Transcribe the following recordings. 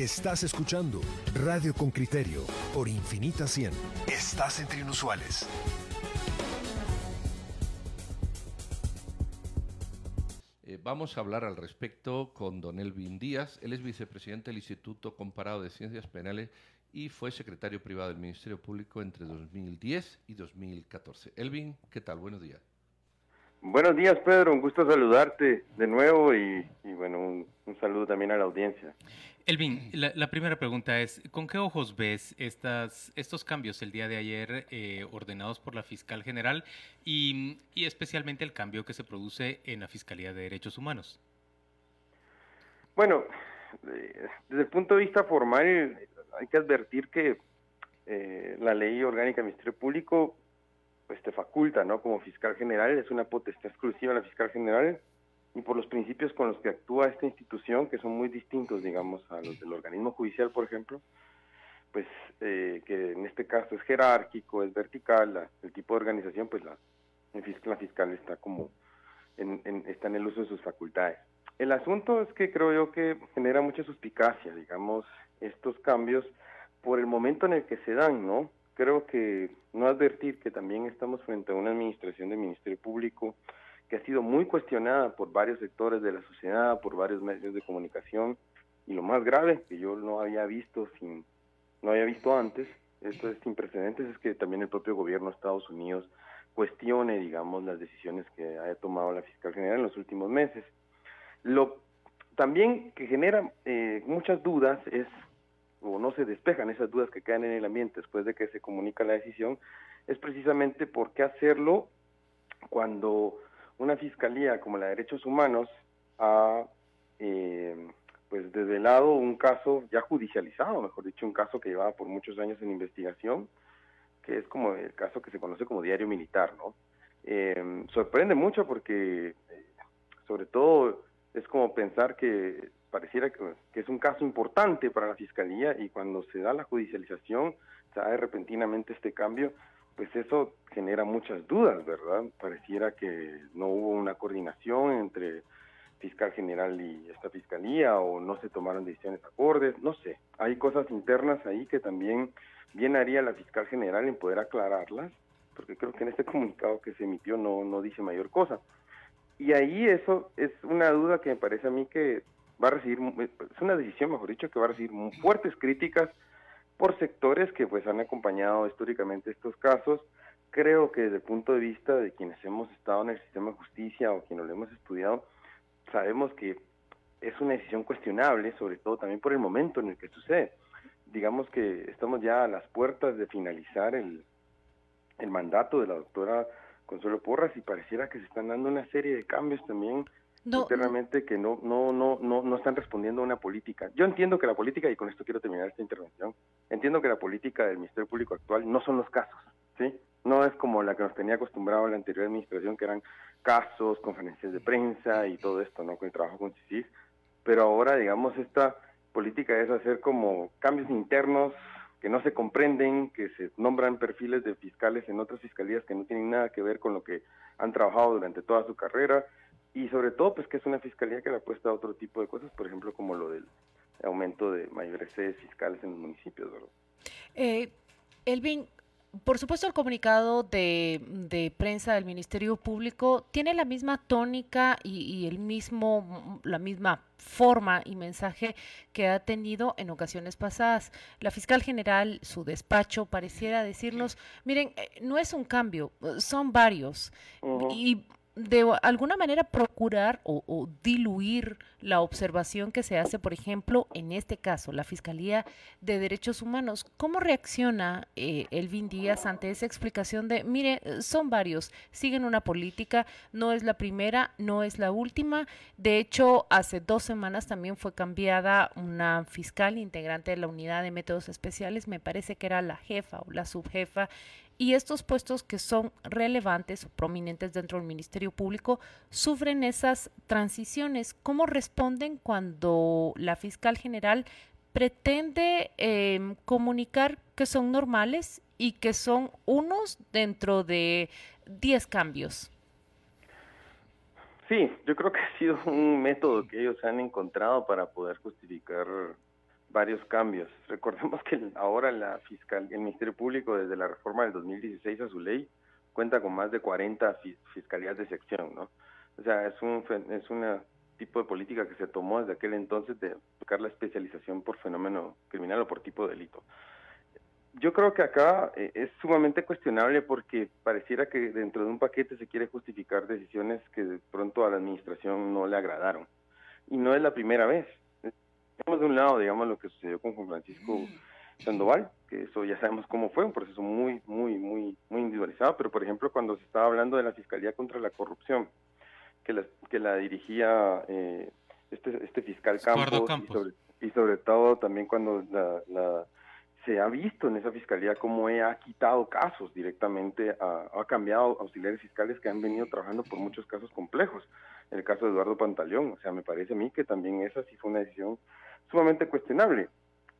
Estás escuchando Radio con Criterio por Infinita 100. Estás entre inusuales. Eh, vamos a hablar al respecto con don Elvin Díaz. Él es vicepresidente del Instituto Comparado de Ciencias Penales y fue secretario privado del Ministerio Público entre 2010 y 2014. Elvin, ¿qué tal? Buenos días. Buenos días, Pedro. Un gusto saludarte de nuevo y, bueno, un, saludo también a la audiencia. Elvin, la, primera pregunta es, ¿con qué ojos ves estas, estos cambios el día de ayer eh, ordenados por la fiscal general y, especialmente el cambio que se produce en la Fiscalía de Derechos Humanos? Bueno, eh, desde el punto de vista formal hay que advertir que eh, la ley orgánica del Ministerio Público pues te faculta, ¿no? Como fiscal general, es una potestad exclusiva de la fiscal general y por los principios con los que actúa esta institución, que son muy distintos, digamos, a los del organismo judicial, por ejemplo, pues eh, que en este caso es jerárquico, es vertical, el tipo de organización, pues la, la fiscal está como en, está en el uso de sus facultades. El asunto es que creo yo que genera mucha suspicacia, digamos, estos cambios por el momento en el que se dan, ¿no? Creo que no advertir que también estamos frente a una administración del Ministerio Público que ha sido muy cuestionada por varios sectores de la sociedad, por varios medios de comunicación, y lo más grave que yo no había visto sin no había visto antes, esto es sin precedentes, es que también el propio gobierno de Estados Unidos cuestione, digamos, las decisiones que haya tomado la fiscal general en los últimos meses. Lo también que genera eh, muchas dudas es o no se despejan esas dudas que quedan en el ambiente después de que se comunica la decisión, es precisamente por qué hacerlo cuando una fiscalía como la de derechos humanos ha eh, pues desvelado un caso ya judicializado, mejor dicho, un caso que llevaba por muchos años en investigación, que es como el caso que se conoce como diario militar, ¿no? Eh, sorprende mucho porque, eh, sobre todo, es como pensar que pareciera que, es un caso importante para la Fiscalía y cuando se da la judicialización, se da repentinamente este cambio, pues eso genera muchas dudas, ¿verdad? Pareciera que no hubo una coordinación entre fiscal general y esta fiscalía o no se tomaron decisiones acordes, no sé. Hay cosas internas ahí que también bien haría la fiscal general en poder aclararlas, porque creo que en este comunicado que se emitió no, no dice mayor cosa. Y ahí eso es una duda que me parece a mí que va a recibir, es una decisión, mejor dicho, que va a recibir fuertes críticas por sectores que pues han acompañado históricamente estos casos. Creo que desde el punto de vista de quienes hemos estado en el sistema de justicia o quienes lo hemos estudiado, sabemos que es una decisión cuestionable, sobre todo también por el momento en el que sucede. Digamos que estamos ya a las puertas de finalizar el, el mandato de la doctora Consuelo Porras y pareciera que se están dando una serie de cambios también no, internamente que no, no, no, no, no están respondiendo a una política. Yo entiendo que la política, y con esto quiero terminar esta intervención, entiendo que la política del Ministerio Público actual no son los casos, ¿sí? No es como la que nos tenía acostumbrado la anterior administración, que eran casos, conferencias de prensa y todo esto, ¿no? Con el trabajo con CICIG. Pero ahora, digamos, esta política es hacer como cambios internos que no se comprenden, que se nombran perfiles de fiscales en otras fiscalías que no tienen nada que ver con lo que han trabajado durante toda su carrera, y sobre todo pues que es una fiscalía que le apuesta a otro tipo de cosas, por ejemplo como lo del aumento de mayores sedes fiscales en los municipios. ¿verdad? Eh, Elvin, por supuesto el comunicado de, de, prensa del Ministerio Público tiene la misma tónica y, y, el mismo, la misma forma y mensaje que ha tenido en ocasiones pasadas. La fiscal general, su despacho, pareciera decirnos, miren, eh, no es un cambio, son varios. Y de alguna manera procurar o, diluir la observación que se hace, por ejemplo, en este caso, la Fiscalía de Derechos Humanos. ¿Cómo reacciona eh, Elvin Díaz ante esa explicación de, mire, son varios, siguen una política, no es la primera, no es la última? De hecho, hace dos semanas también fue cambiada una fiscal integrante de la unidad de métodos especiales, me parece que era la jefa o la subjefa y estos puestos que son relevantes o prominentes dentro del Ministerio Público sufren esas transiciones. ¿Cómo responden cuando la fiscal general pretende em, comunicar que son normales y que son unos dentro de 10 cambios? Sí, yo creo que ha sido un método que ellos han encontrado para poder justificar varios cambios. Recordemos que ahora la fiscal, el Ministerio Público, desde la reforma del 2016 a su ley, cuenta con más de 40 fiscalías de sección, ¿no? O sea, es un es un tipo de política que se tomó desde aquel entonces de buscar la especialización por fenómeno criminal o por tipo de delito. Yo creo que acá eh, es sumamente cuestionable porque pareciera que dentro de un paquete se quiere justificar decisiones que de pronto a la administración no le agradaron. Y no es la primera vez. Tenemos de un lado, digamos, lo que sucedió con Juan Francisco Sandoval, que eso ya sabemos cómo fue, un proceso muy, muy, muy, muy individualizado, pero por ejemplo cuando se estaba hablando de la Fiscalía contra la Corrupción, que la, que la dirigía eh, este, este fiscal Campos, Y, sobre, todo también cuando la, se ha visto en esa fiscalía cómo ha quitado casos directamente, ha cambiado auxiliares fiscales que han venido trabajando por muchos casos complejos. El caso de Eduardo Pantaleón, o sea, me parece a mí que también esa sí fue una decisión sumamente cuestionable.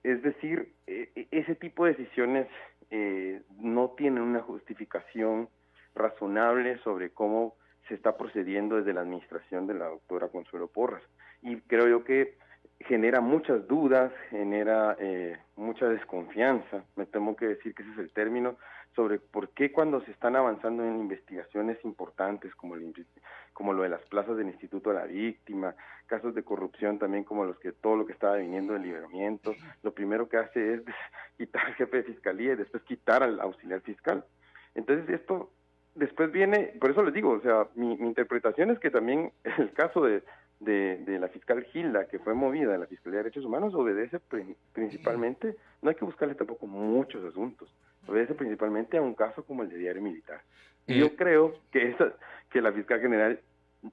Es decir, e, e, ese tipo de decisiones eh, no tienen una justificación razonable sobre cómo se está procediendo desde la administración de la doctora Consuelo Porras. Y creo yo que genera muchas dudas, genera eh, mucha desconfianza, me temo que decir que ese es el término, sobre por qué cuando se están avanzando en investigaciones importantes como, el, como lo de las plazas del Instituto de la Víctima, casos de corrupción también como los que todo lo que estaba viniendo del liberamiento, lo primero que hace es quitar al jefe de fiscalía y después quitar al auxiliar fiscal. Entonces esto después viene, por eso les digo, o sea, mi, mi interpretación es que también el caso de, de, la fiscal Gilda, que fue movida a la Fiscalía de Derechos Humanos, obedece principalmente, no hay que buscarle tampoco muchos asuntos, obedece principalmente a un caso como el de diario militar. Y yo eh, creo que, esa, que la fiscal general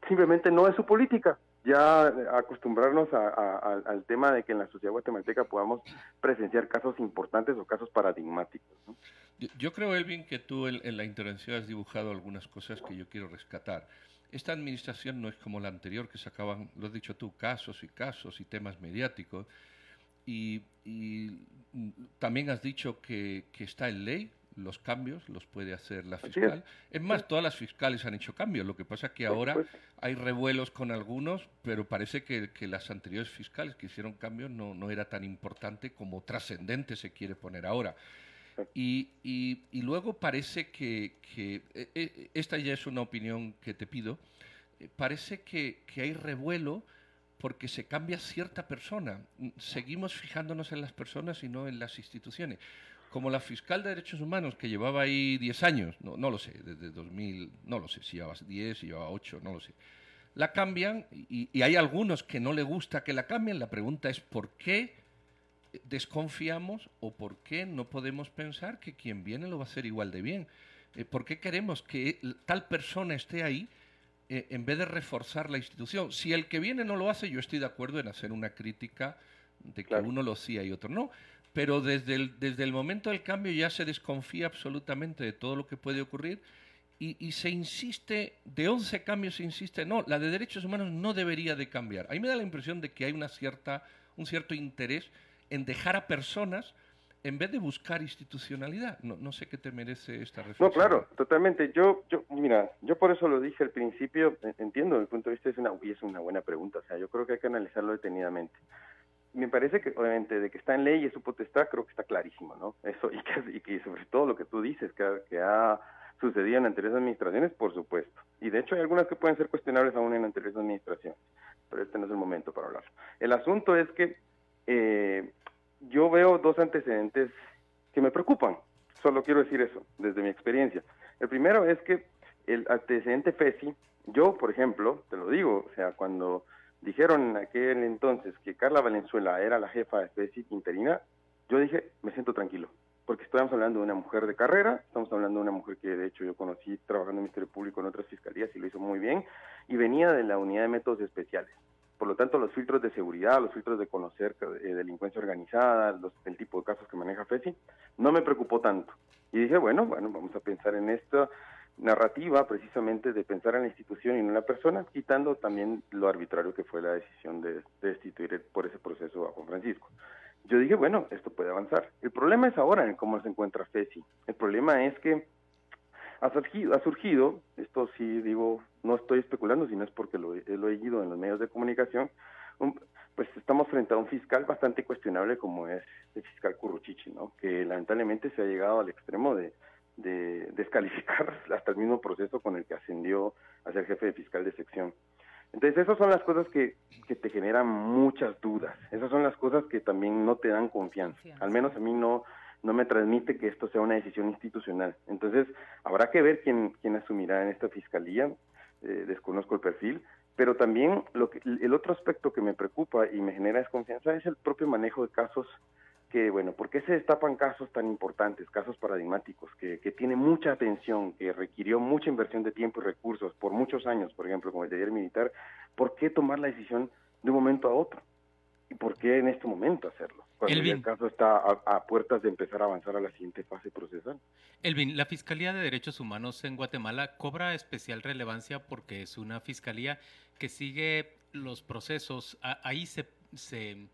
simplemente no es su política, ya acostumbrarnos al tema de que en la sociedad guatemalteca podamos presenciar casos importantes o casos paradigmáticos. Yo, creo, Elvin, que tú en, en, la intervención has dibujado algunas cosas que yo quiero rescatar. Esta administración no es como la anterior, que sacaban, lo has dicho tú, casos y casos y temas mediáticos. Y, también has dicho que, está en ley, los cambios los puede hacer la fiscal. Es. más, todas las fiscales han hecho cambios. Lo que pasa es que ahora hay revuelos con algunos, pero parece que, las anteriores fiscales que hicieron cambios no, no era tan importante como trascendente se quiere poner ahora. Y, y, luego parece que, que, e, e, esta ya es una opinión que te pido, eh, parece que, que, hay revuelo porque se cambia cierta persona. Seguimos fijándonos en las personas y no en las instituciones. Como la fiscal de derechos humanos que llevaba ahí 10 años, no, no lo sé, desde 2000, no lo sé, si llevaba 10, si llevaba 8, no lo sé. La cambian y, y hay algunos que no le gusta que la cambien. La pregunta es ¿por qué? desconfiamos o por qué no podemos pensar que quien viene lo va a hacer igual de bien? Eh, ¿Por qué queremos que tal persona esté ahí eh, en vez de reforzar la institución? Si el que viene no lo hace, yo estoy de acuerdo en hacer una crítica de que uno lo hacía y otro no. Pero desde el, desde el momento del cambio ya se desconfía absolutamente de todo lo que puede ocurrir y, y, se insiste, de 11 cambios se insiste, no, la de derechos humanos no debería de cambiar. A mí me da la impresión de que hay una cierta, un cierto interés en dejar a personas en vez de buscar institucionalidad. No, no sé qué te merece esta reflexión. No, claro, totalmente. Yo, yo, mira, yo por eso lo dije al principio, entiendo, desde el punto de vista es una, y es una buena pregunta, o sea, yo creo que hay que analizarlo detenidamente. Me parece que, obviamente, de que está en ley y es su potestad, creo que está clarísimo, ¿no? Eso, y que, y que sobre todo lo que tú dices, que, que ha sucedido en anteriores administraciones, por supuesto. Y de hecho hay algunas que pueden ser cuestionables aún en anteriores administraciones, pero este no es el momento para hablar. El asunto es que eh, yo veo dos antecedentes que me preocupan. Solo quiero decir eso, desde mi experiencia. El primero es que el antecedente FESI, yo, por ejemplo, te lo digo, o sea, cuando dijeron en aquel entonces que Carla Valenzuela era la jefa de FESI interina, yo dije, me siento tranquilo, porque estamos hablando de una mujer de carrera, estamos hablando de una mujer que de hecho yo conocí trabajando en el Ministerio Público en otras fiscalías y lo hizo muy bien, y venía de la unidad de métodos especiales. Por lo tanto, los filtros de seguridad, los filtros de conocer eh, delincuencia organizada, los, el tipo de casos que maneja FESI, no me preocupó tanto. Y dije, bueno, bueno, vamos a pensar en esta narrativa precisamente de pensar en la institución y no en la persona, quitando también lo arbitrario que fue la decisión de, destituir por ese proceso a Juan Francisco. Yo dije, bueno, esto puede avanzar. El problema es ahora en cómo se encuentra FESI. El problema es que ha surgido, ha surgido, esto sí digo, no estoy especulando, sino es porque lo, he leído en los medios de comunicación, pues estamos frente a un fiscal bastante cuestionable como es el fiscal Curruchichi, ¿no? Que lamentablemente se ha llegado al extremo de, de descalificar hasta el mismo proceso con el que ascendió a ser jefe de fiscal de sección. Entonces, esas son las cosas que, que te generan muchas dudas. Esas son las cosas que también no te dan confianza. Al menos a mí no, no me transmite que esto sea una decisión institucional. Entonces, habrá que ver quién, quién asumirá en esta fiscalía. Eh, desconozco el perfil, pero también lo que, el otro aspecto que me preocupa y me genera desconfianza es el propio manejo de casos que, bueno, ¿por qué se destapan casos tan importantes, casos paradigmáticos, que, que tiene mucha atención, que requirió mucha inversión de tiempo y recursos por muchos años, por ejemplo, como el taller militar? ¿Por qué tomar la decisión de un momento a otro? ¿Y por qué en este momento hacerlo? Cuando el caso está a, puertas de empezar a avanzar a la siguiente fase procesal. Elvin, la Fiscalía de Derechos Humanos en Guatemala cobra especial relevancia porque es una fiscalía que sigue los procesos, ahí se, se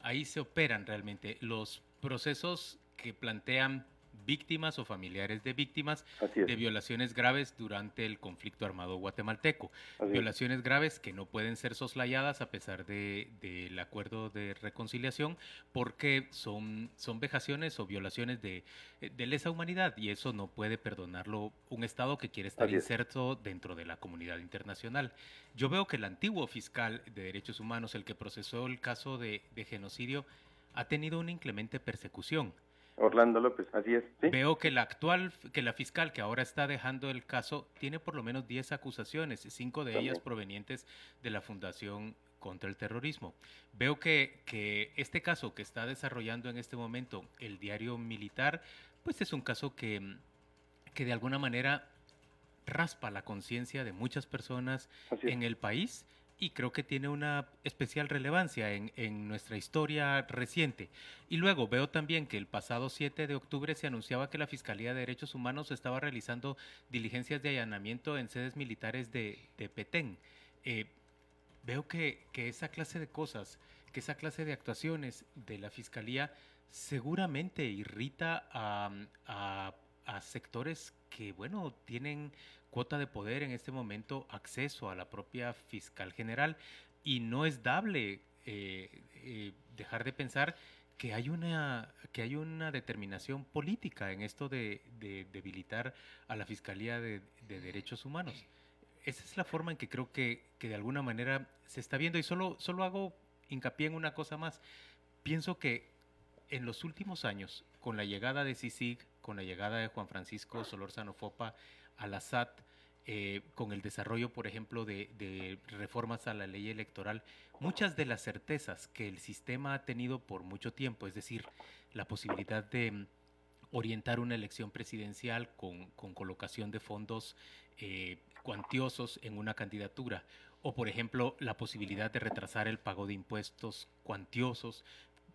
ahí se operan realmente los procesos que plantean víctimas o familiares de víctimas de violaciones graves durante el conflicto armado guatemalteco. violaciones graves que no pueden ser soslayadas a pesar del de, acuerdo de reconciliación porque son, son vejaciones o violaciones de, de, lesa humanidad y eso no puede perdonarlo un Estado que quiere estar inserto dentro de la comunidad internacional. Yo veo que el antiguo fiscal de derechos humanos, el que procesó el caso de, de genocidio, ha tenido una inclemente persecución Orlando López, así es. Veo que la actual, que la fiscal que ahora está dejando el caso tiene por lo menos 10 acusaciones, cinco de ellas provenientes de la Fundación contra el Terrorismo. Veo que, que este caso que está desarrollando en este momento el diario militar, pues es un caso que, que de alguna manera raspa la conciencia de muchas personas en el país y creo que tiene una especial relevancia en, nuestra historia reciente. Y luego veo también que el pasado 7 de octubre se anunciaba que la Fiscalía de Derechos Humanos estaba realizando diligencias de allanamiento en sedes militares de, de Petén. Eh, veo que, que, esa clase de cosas, que esa clase de actuaciones de la Fiscalía seguramente irrita a, a sectores que, bueno, tienen cuota de poder en este momento acceso a la propia fiscal general. Y no es dable eh, eh, dejar de pensar que hay una que hay una determinación política en esto de, debilitar a la fiscalía de, derechos humanos. Esa es la forma en que creo que, que, de alguna manera se está viendo. Y solo solo hago hincapié en una cosa más. Pienso que en los últimos años con la llegada de CICIG con la llegada de Juan Francisco Solórzano Fopa a la SAT, eh, con el desarrollo, por ejemplo, de, reformas a la ley electoral, muchas de las certezas que el sistema ha tenido por mucho tiempo, es decir, la posibilidad de mm, orientar una elección presidencial con, colocación de fondos eh, cuantiosos en una candidatura, o por ejemplo la posibilidad de retrasar el pago de impuestos cuantiosos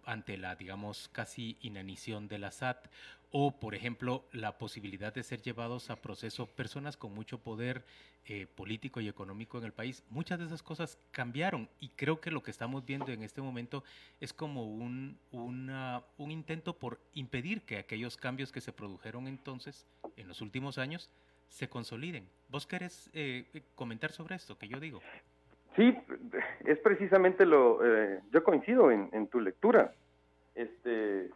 ante la, digamos, casi inanición de la SAT, o, por ejemplo, la posibilidad de ser llevados a proceso personas con mucho poder eh, político y económico en el país. Muchas de esas cosas cambiaron y creo que lo que estamos viendo en este momento es como un, un intento por impedir que aquellos cambios que se produjeron entonces, en los últimos años, se consoliden. ¿Vos querés eh, comentar sobre esto que yo digo? Sí, es precisamente lo. Eh, yo coincido en, en tu lectura. Este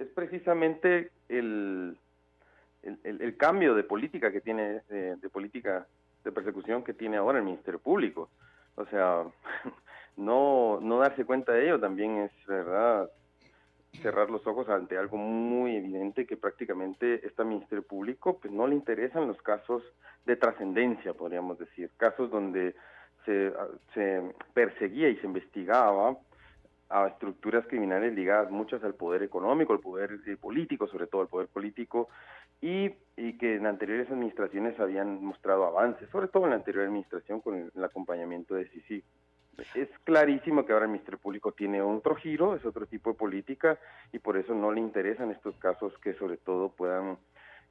es precisamente el, el, cambio de política que tiene, de, política de persecución que tiene ahora el Ministerio Público. O sea, no, no darse cuenta de ello también es, ¿verdad?, cerrar los ojos ante algo muy evidente que prácticamente este Ministerio Público pues no le interesan los casos de trascendencia, podríamos decir, casos donde se, se perseguía y se investigaba a estructuras criminales ligadas muchas al poder económico, al poder eh, político, sobre todo al poder político, y, y, que en anteriores administraciones habían mostrado avances, sobre todo en la anterior administración con el, acompañamiento de Sisi. Es clarísimo que ahora el Ministerio Público tiene otro giro, es otro tipo de política, y por eso no le interesan estos casos que sobre todo puedan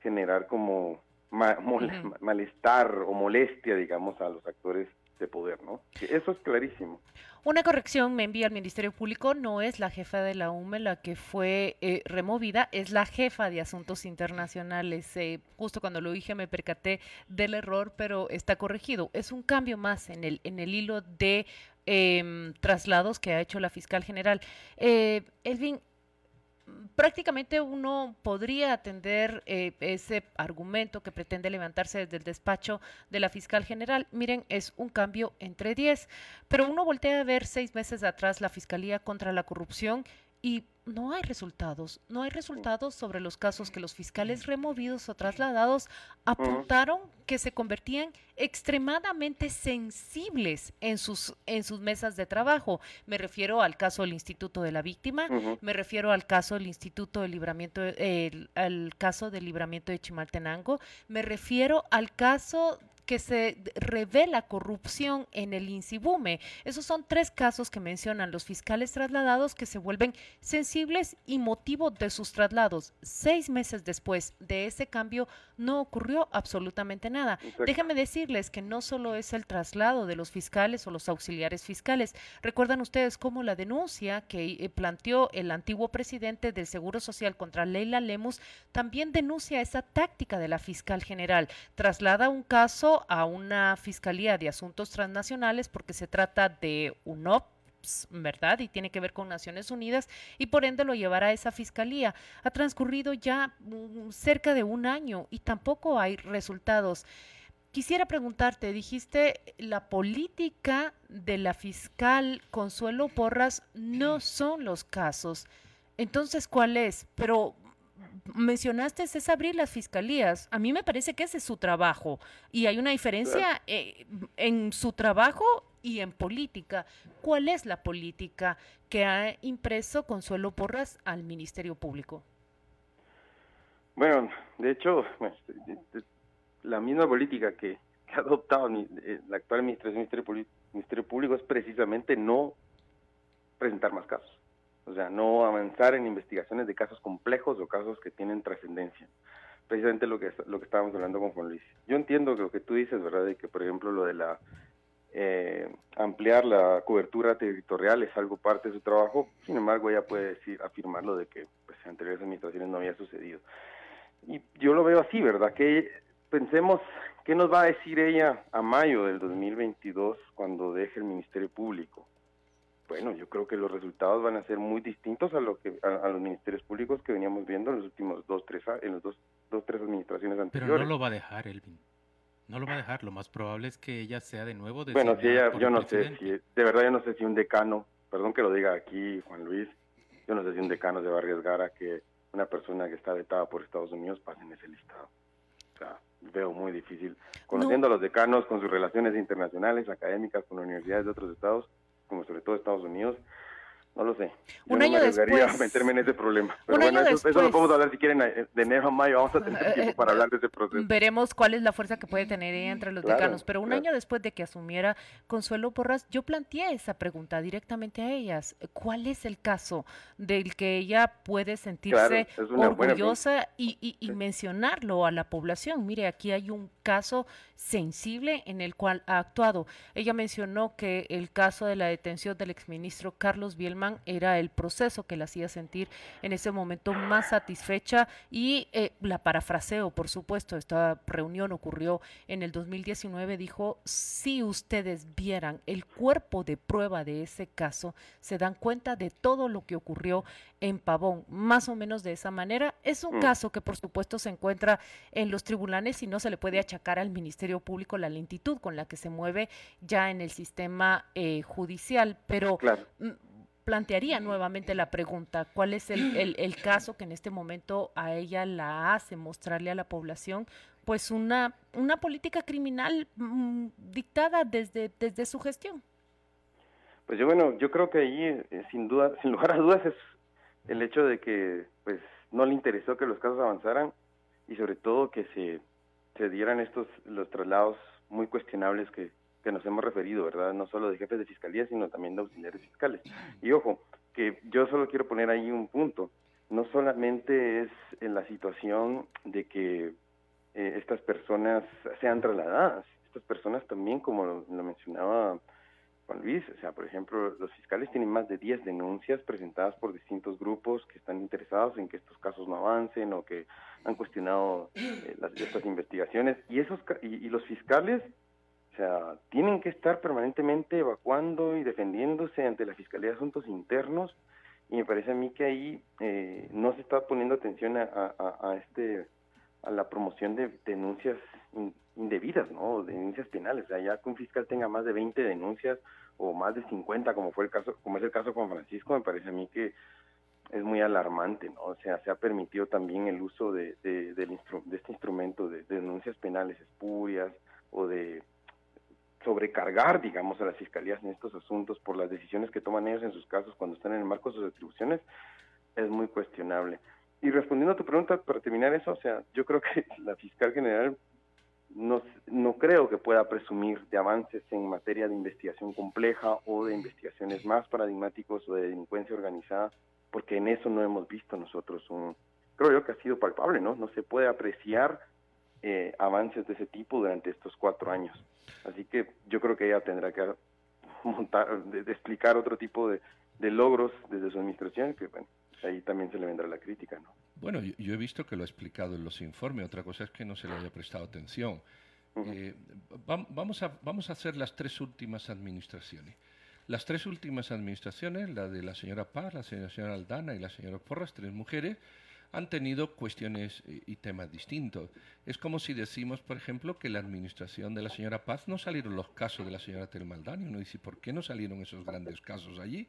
generar como malestar o molestia, digamos, a los actores de poder, ¿no? Eso es clarísimo. Una corrección me envía al Ministerio Público, no es la jefa de la UME la que fue eh, removida, es la jefa de Asuntos Internacionales. Eh, justo cuando lo dije me percaté del error, pero está corregido. Es un cambio más en el, en el hilo de em, traslados que ha hecho la fiscal general. Eh, Elvin, prácticamente uno podría atender eh, ese argumento que pretende levantarse desde el despacho de la fiscal general. Miren, es un cambio entre 10, pero uno voltea a ver seis meses atrás la Fiscalía contra la Corrupción y no hay resultados, no hay resultados sobre los casos que los fiscales removidos o trasladados apuntaron que se convertían extremadamente sensibles en sus, en sus mesas de trabajo. Me refiero al caso del Instituto de la Víctima, me refiero al caso del Instituto de Libramiento, al caso del Libramiento de Chimaltenango, me refiero al caso que se revela corrupción en el INSIBUME. Esos son tres casos que mencionan los fiscales trasladados que se vuelven sensibles y motivo de sus traslados. Seis meses después de ese cambio no ocurrió absolutamente nada. Déjenme decirles que no solo es el traslado de los fiscales o los auxiliares fiscales. Recuerdan ustedes cómo la denuncia que eh, planteó el antiguo presidente del Seguro Social contra Leila Lemus también denuncia esa táctica de la fiscal general. Traslada un caso a una Fiscalía de Asuntos Transnacionales porque se trata de un OPS, ¿verdad? Y tiene que ver con Naciones Unidas y por ende lo llevará a esa fiscalía. Ha transcurrido ya mm, cerca de un año y tampoco hay resultados. Quisiera preguntarte, dijiste la política de la fiscal Consuelo Porras no son los casos. Entonces, ¿cuál es? Pero mencionaste es abrir las fiscalías. A mí me parece que ese es su trabajo y hay una diferencia eh, en su trabajo y en política. ¿Cuál es la política que ha impreso Consuelo Porras al Ministerio Público? Bueno, de hecho, pues, la misma política que, ha adoptado eh, la actual administración del Ministerio Público es precisamente no presentar más casos. O sea, no avanzar en investigaciones de casos complejos o casos que tienen trascendencia. Precisamente lo que, lo que estábamos hablando con Juan Luis. Yo entiendo lo que tú dices, ¿verdad? De que, por ejemplo, lo de la eh, ampliar la cobertura territorial es algo parte de su trabajo. Sin embargo, ella puede decir, afirmarlo de que pues, en anteriores administraciones no había sucedido. Y yo lo veo así, ¿verdad? Que pensemos, ¿qué nos va a decir ella a mayo del 2022 cuando deje el Ministerio Público? Bueno, yo creo que los resultados van a ser muy distintos a lo que a, los ministerios públicos que veníamos viendo en los últimos dos, tres, en los dos, dos, tres administraciones anteriores. Pero no lo va a dejar, Elvin. No lo va a dejar. Lo más probable es que ella sea de nuevo. Bueno, si ella, yo no sé si, de verdad yo no sé si un decano, perdón que lo diga aquí, Juan Luis, yo no sé si un decano se va a arriesgar a que una persona que está vetada por Estados Unidos pase en ese listado. O sea, veo muy difícil. Conociendo a los decanos con sus relaciones internacionales, académicas, con universidades de otros estados, como sobre todo Estados Unidos, no lo sé. un año después. meterme en ese problema. Pero bueno, eso, lo podemos hablar si quieren eh, de enero a mayo. Vamos a tener eh, tiempo para hablar de ese proceso. Veremos cuál es la fuerza que puede tener ella entre los decanos. Pero un año después de que asumiera Consuelo Porras, yo planteé esa pregunta directamente a ellas. ¿Cuál es el caso del que ella puede sentirse orgullosa y, y mencionarlo a la población? Mire, aquí hay un caso sensible en el cual ha actuado. Ella mencionó que el caso de la detención del exministro Carlos Era el proceso que la hacía sentir en ese momento más satisfecha y eh, la parafraseo, por supuesto, esta reunión ocurrió en el 2019, dijo, si ustedes vieran el cuerpo de prueba de ese caso, se dan cuenta de todo lo que ocurrió en Pavón, más o menos de esa manera. Es un mm. caso que por supuesto se encuentra en los tribunales y no se le puede achacar al Ministerio Público la lentitud con la que se mueve ya en el sistema eh, judicial, pero mm, plantearía nuevamente la pregunta, ¿cuál es el, el, caso que en este momento a ella la hace mostrarle a la población pues una, una política criminal mm, dictada desde, desde su gestión? Pues yo bueno, yo creo que ahí eh, sin duda, sin lugar a dudas es el hecho de que pues no le interesó que los casos avanzaran y sobre todo que se se dieran estos los traslados muy cuestionables que, que nos hemos referido, ¿verdad? No solo de jefes de fiscalía, sino también de auxiliares fiscales. Y ojo, que yo solo quiero poner ahí un punto. No solamente es en la situación de que eh, estas personas sean trasladadas, estas personas también, como lo, mencionaba Juan Luis. O sea, por ejemplo, los fiscales tienen más de 10 denuncias presentadas por distintos grupos que están interesados en que estos casos no avancen o que han cuestionado eh, las, estas investigaciones. Y, esos, y, los fiscales, sea, tienen que estar permanentemente evacuando y defendiéndose ante la Fiscalía de Asuntos Internos. Y me parece a mí que ahí eh, no se está poniendo atención a, a, este a la promoción de denuncias indebidas, ¿no? Denuncias penales. O sea, ya que un fiscal tenga más de 20 denuncias o más de 50, como fue el caso, como es el caso con Francisco, me parece a mí que es muy alarmante, ¿no? O sea, se ha permitido también el uso de, de, de este instrumento de, denuncias penales espurias o de sobrecargar, digamos, a las fiscalías en estos asuntos por las decisiones que toman ellos en sus casos cuando están en el marco de sus atribuciones, es muy cuestionable. Y respondiendo a tu pregunta, para terminar eso, o sea, yo creo que la fiscal general no, no creo que pueda presumir de avances en materia de investigación compleja o de investigaciones más paradigmáticos o de delincuencia organizada, porque en eso no hemos visto nosotros un, creo yo que ha sido palpable, ¿no? No se puede apreciar eh, avances de ese tipo durante estos cuatro años. Así que yo creo que ella tendrá que montar, de, explicar otro tipo de, de logros desde su administración, que bueno, ahí también se le vendrá la crítica, ¿no? Bueno, yo, he visto que lo ha explicado en los informes, otra cosa es que no se le haya prestado atención. Eh, vamos, a, vamos a hacer las tres últimas administraciones. Las tres últimas administraciones, la de la señora Paz, la señora Aldana y la señora Porras, tres mujeres, han tenido cuestiones y temas distintos. Es como si decimos, por ejemplo, que la administración de la señora Paz no salieron los casos de la señora Telmaldani. Uno dice, ¿por qué no salieron esos grandes casos allí?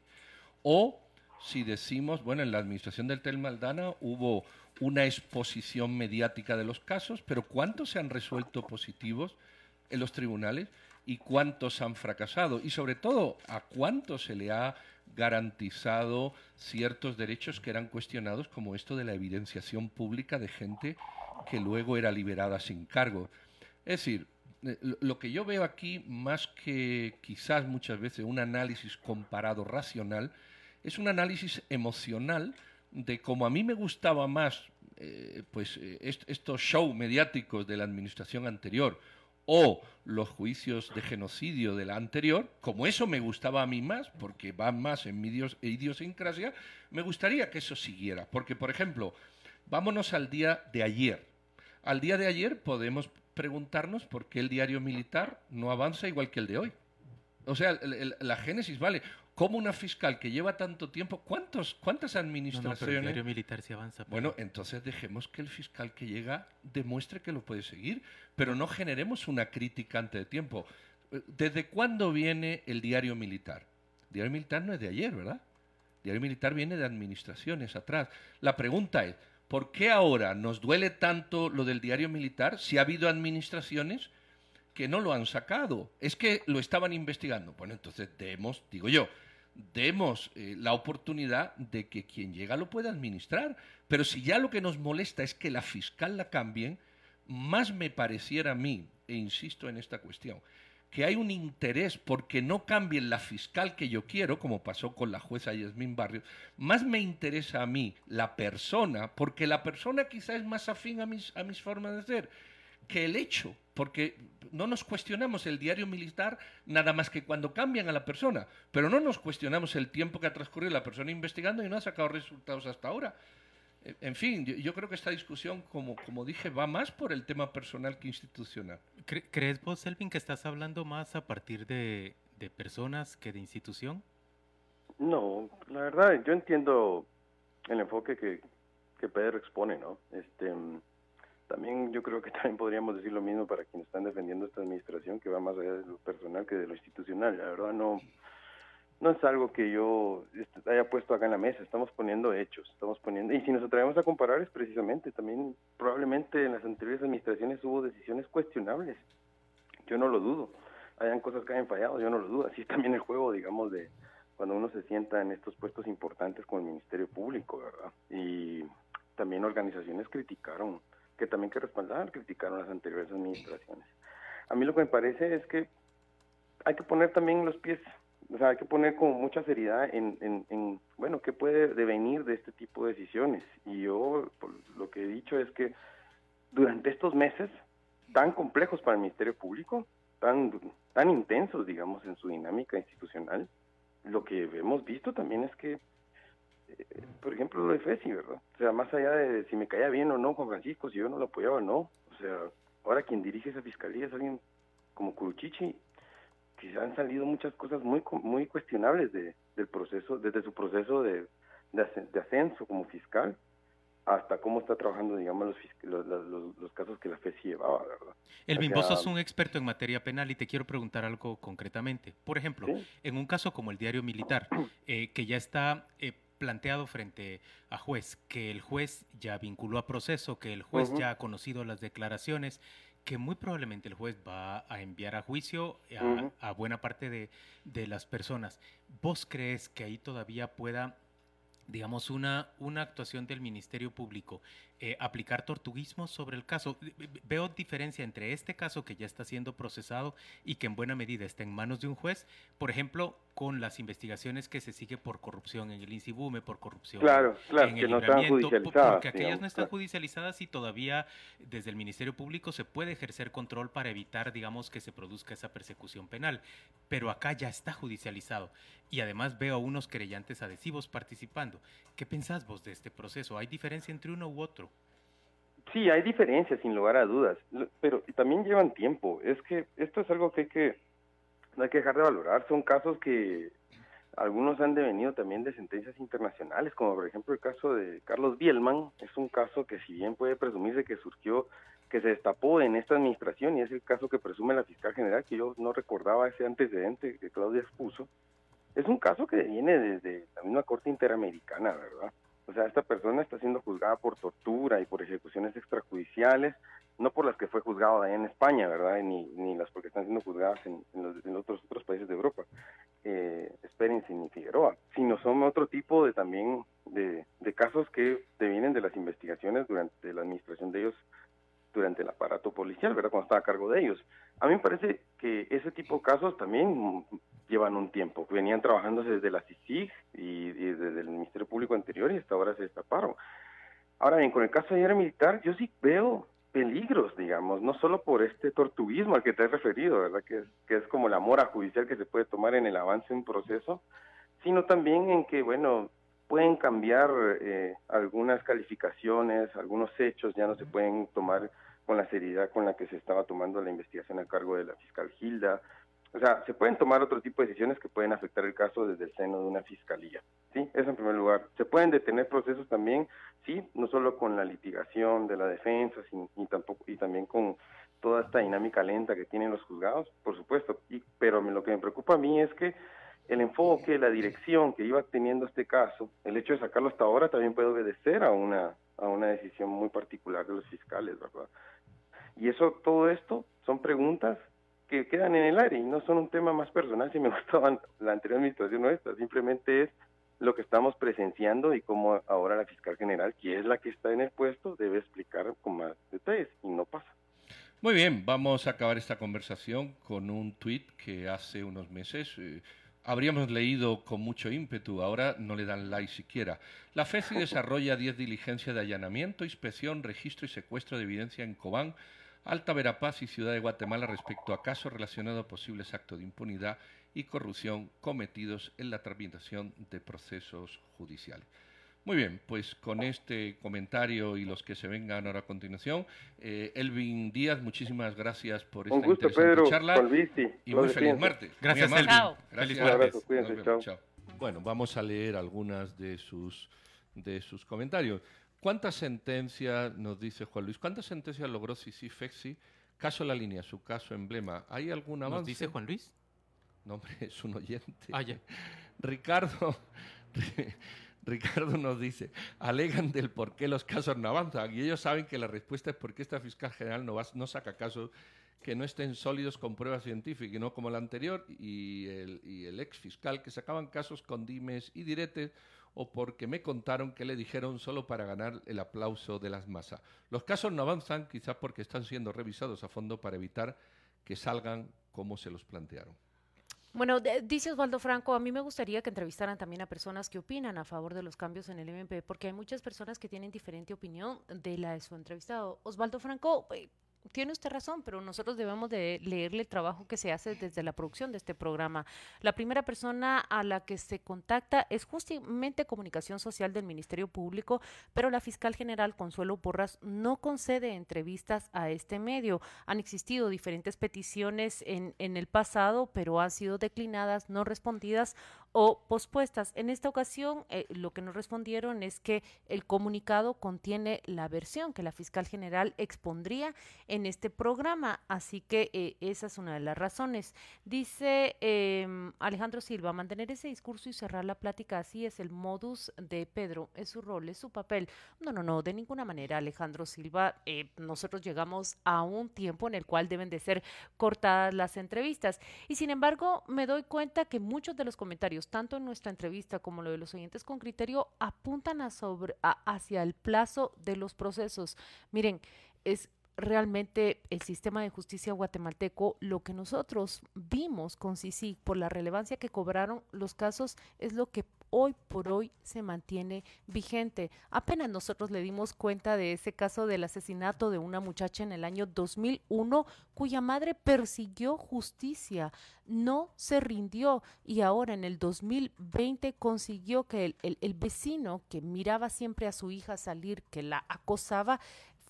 O si decimos, bueno, en la administración del Tel Maldana hubo una exposición mediática de los casos, pero ¿cuántos se han resuelto positivos en los tribunales y cuántos han fracasado? Y sobre todo, ¿a cuántos se le ha garantizado ciertos derechos que eran cuestionados, como esto de la evidenciación pública de gente que luego era liberada sin cargo? Es decir, eh, lo que yo veo aquí, más que quizás muchas veces un análisis comparado racional, es un análisis emocional de cómo a mí me gustaba más eh, pues eh, estos shows mediáticos de la administración anterior o los juicios de genocidio de la anterior, como eso me gustaba a mí más, porque va más en mi idiosincrasia, me gustaría que eso siguiera. Porque, por ejemplo, vámonos al día de ayer. Al día de ayer podemos preguntarnos por qué el diario militar no avanza igual que el de hoy. O sea, la génesis, vale. ¿Cómo una fiscal que lleva tanto tiempo, ¿cuántos, ¿cuántas administraciones? No, militar se avanza. Bueno, entonces dejemos que el fiscal que llega demuestre que lo puede seguir, pero no generemos una crítica antes de tiempo. ¿Desde cuándo viene el diario militar? El diario militar no es de ayer, ¿verdad? El diario militar viene de administraciones atrás. La pregunta es, ¿por qué ahora nos duele tanto lo del diario militar si ha habido administraciones que no lo han sacado? Es que lo estaban investigando. Bueno, entonces demos, digo yo, demos eh, la oportunidad de que quien llega lo pueda administrar. Pero si ya lo que nos molesta es que la fiscal la cambien, más me pareciera a mí, e insisto en esta cuestión, que hay un interés porque no cambien la fiscal que yo quiero, como pasó con la jueza Yasmín Barrios, más me interesa a mí la persona, porque la persona quizá es más afín a mis, a mis formas de ser que el hecho, porque no nos cuestionamos el diario militar nada más que cuando cambian a la persona, pero no nos cuestionamos el tiempo que ha transcurrido la persona investigando y no ha sacado resultados hasta ahora. Eh, en fin, yo, creo que esta discusión, como, como dije, va más por el tema personal que institucional. ¿Crees vos, Elvin, que estás hablando más a partir de, de personas que de institución? No, la verdad, yo entiendo el enfoque que, que Pedro expone, ¿no? Este, también yo creo que también podríamos decir lo mismo para quienes están defendiendo esta administración, que va más allá de lo personal que de lo institucional. La verdad no, no es algo que yo haya puesto acá en la mesa, estamos poniendo hechos, estamos poniendo, y si nos atrevemos a comparar es precisamente, también probablemente en las anteriores administraciones hubo decisiones cuestionables, yo no lo dudo, hayan cosas que hayan fallado, yo no lo dudo, así es también el juego, digamos, de cuando uno se sienta en estos puestos importantes con el Ministerio Público, ¿verdad? Y también organizaciones criticaron que también que respaldar, criticaron las anteriores administraciones. A mí lo que me parece es que hay que poner también los pies, o sea, hay que poner con mucha seriedad en, en, bueno, qué puede devenir de este tipo de decisiones. Y yo lo que he dicho es que durante estos meses tan complejos para el Ministerio Público, tan tan intensos, digamos, en su dinámica institucional, lo que hemos visto también es que, por ejemplo, lo de FESI, ¿verdad? O sea, más allá de si me caía bien o no Juan Francisco, si yo no lo apoyaba o no, o sea, ahora quien dirige esa fiscalía es alguien como Curuchichi, que han salido muchas cosas muy muy cuestionables de, del proceso, desde su proceso de, de, ascenso como fiscal hasta cómo está trabajando, digamos, los, los, los, casos que la FESI llevaba, ¿verdad? Elvin, vos sos un experto en materia penal y te quiero preguntar algo concretamente. Por ejemplo, en un caso como el diario militar, eh, que ya está eh, planteado frente a juez, que el juez ya vinculó a proceso, que el juez ya ha conocido las declaraciones, que muy probablemente el juez va a enviar a juicio a, buena parte de, de, las personas. ¿Vos crees que ahí todavía pueda digamos, una, una actuación del Ministerio Público, eh, aplicar tortuguismo sobre el caso. Veo diferencia entre este caso que ya está siendo procesado y que en buena medida está en manos de un juez, por ejemplo, con las investigaciones que se sigue por corrupción en el INSIBUME, por corrupción claro, claro, en que el no están judicializadas. Porque aquellas no están judicializadas y todavía desde el Ministerio Público se puede ejercer control para evitar, digamos, que se produzca esa persecución penal. Pero acá ya está judicializado y además veo a unos querellantes adhesivos participando. ¿Qué pensás vos de este proceso? ¿Hay diferencia entre uno u otro? Sí, hay diferencias, sin lugar a dudas, pero también llevan tiempo. Es que esto es algo que hay que, no hay que dejar de valorar. Son casos que algunos han devenido también de sentencias internacionales, como por ejemplo el caso de Carlos Bielman. Es un caso que si bien puede presumirse que surgió, que se destapó en esta administración, y es el caso que presume la fiscal general, que yo no recordaba ese antecedente que Claudia expuso, es un caso que viene desde la misma Corte Interamericana, ¿verdad? O sea, esta persona está siendo juzgada por tortura y por ejecuciones extrajudiciales, no por las que fue juzgado allá en España, ¿verdad? Ni, ni las porque están siendo juzgadas en, en, otros, otros países de Europa, eh, Espérense ni Figueroa, sino son otro tipo de también de, de casos que vienen de las investigaciones durante la administración de ellos durante el aparato policial, ¿verdad? Cuando estaba a cargo de ellos. A mí me parece que ese tipo de casos también llevan un tiempo. Venían trabajándose desde la CICIG y, desde el Ministerio Público anterior y hasta ahora se destaparon. Ahora bien, con el caso de ayer militar, yo sí veo peligros, digamos, no solo por este tortuguismo al que te has referido, ¿verdad? Que es, que es como la mora judicial que se puede tomar en el avance de un proceso, sino también en que, bueno, pueden cambiar eh, algunas calificaciones, algunos hechos ya no se pueden tomar con la seriedad con la que se estaba tomando la investigación a cargo de la fiscal Gilda. O sea, se pueden tomar otro tipo de decisiones que pueden afectar el caso desde el seno de una fiscalía. Sí, eso en primer lugar. Se pueden detener procesos también, sí, no solo con la litigación de la defensa, y, tampoco, y también con toda esta dinámica lenta que tienen los juzgados, por supuesto. Y, pero lo que me preocupa a mí es que el enfoque, la dirección que iba teniendo este caso, el hecho de sacarlo hasta ahora también puede obedecer a una, a una decisión muy particular de los fiscales, ¿verdad? Y eso, todo esto son preguntas que quedan en el aire y no son un tema más personal si me gustaba la anterior administración nuestra, simplemente es lo que estamos presenciando y cómo ahora la fiscal general, que es la que está en el puesto, debe explicar con más detalles y no pasa. Muy bien, vamos a acabar esta conversación con un tuit que hace unos meses eh, habríamos leído con mucho ímpetu, ahora no le dan like siquiera. La FECI desarrolla 10 diligencias de allanamiento, inspección, registro y secuestro de evidencia en Cobán, Alta Verapaz y Ciudad de Guatemala respecto a casos relacionados a posibles actos de impunidad y corrupción cometidos en la tramitación de procesos judiciales. Muy bien, pues con este comentario y los que se vengan ahora a continuación, eh, Elvin Díaz, muchísimas gracias por esta gusto, Pedro, charla y muy feliz martes. Gracias, Elvin. Gracias, martes. Cuídense, chao. Bueno, vamos a leer algunas de sus de sus comentarios. ¿Cuántas sentencias, nos dice Juan Luis, cuántas sentencias logró Sisi Fexi? Caso La Línea, su caso emblema. ¿Hay algún avance? ¿Nos dice Juan Luis? No, hombre, es un oyente. Ah, ya. Ricardo, Ricardo nos dice, alegan del por qué los casos no avanzan y ellos saben que la respuesta es porque esta fiscal general no, no saca casos que no estén sólidos con pruebas científicas, y no como el anterior y el, y el ex fiscal que sacaban casos con dimes y diretes o porque me contaron que le dijeron solo para ganar el aplauso de las masas. Los casos no avanzan quizás porque están siendo revisados a fondo para evitar que salgan como se los plantearon. Bueno, dice Osvaldo Franco, a mí me gustaría que entrevistaran también a personas que opinan a favor de los cambios en el MP, porque hay muchas personas que tienen diferente opinión de la de su entrevistado. Osvaldo Franco, eh, tiene usted razón, pero nosotros debemos de leerle el trabajo que se hace desde la producción de este programa. La primera persona a la que se contacta es justamente Comunicación Social del Ministerio Público, pero la fiscal general Consuelo Porras no concede entrevistas a este medio. Han existido diferentes peticiones en, en el pasado, pero han sido declinadas, no respondidas o pospuestas. En esta ocasión, eh, lo que nos respondieron es que el comunicado contiene la versión que la fiscal general expondría en este programa, así que eh, esa es una de las razones. Dice em, Alejandro Silva, mantener ese discurso y cerrar la plática así es el modus de Pedro, es su rol, es su papel. No, no, no, de ninguna manera, Alejandro Silva. Eh, nosotros llegamos a un tiempo en el cual deben de ser cortadas las entrevistas y sin embargo me doy cuenta que muchos de los comentarios tanto en nuestra entrevista como lo de los oyentes con criterio, apuntan a sobre, hacia el plazo de los procesos. Miren, es realmente el sistema de justicia guatemalteco, lo que nosotros vimos con CICIG por la relevancia que cobraron los casos es lo que hoy por hoy se mantiene vigente. Apenas nosotros le dimos cuenta de ese caso del asesinato de una muchacha en el año 2001 cuya madre persiguió justicia, no se rindió y ahora en el 2020 consiguió que el, el, vecino que miraba siempre a su hija salir, que la acosaba,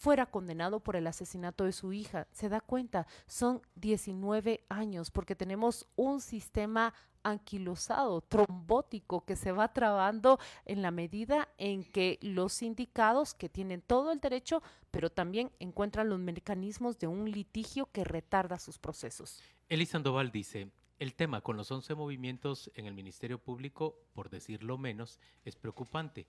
fuera condenado por el asesinato de su hija. Se da cuenta, son 19 años porque tenemos un sistema anquilosado, trombótico, que se va trabando en la medida en que los sindicados, que tienen todo el derecho, pero también encuentran los mecanismos de un litigio que retarda sus procesos. Eli Sandoval dice, el tema con los 11 movimientos en el Ministerio Público, por decirlo menos, es preocupante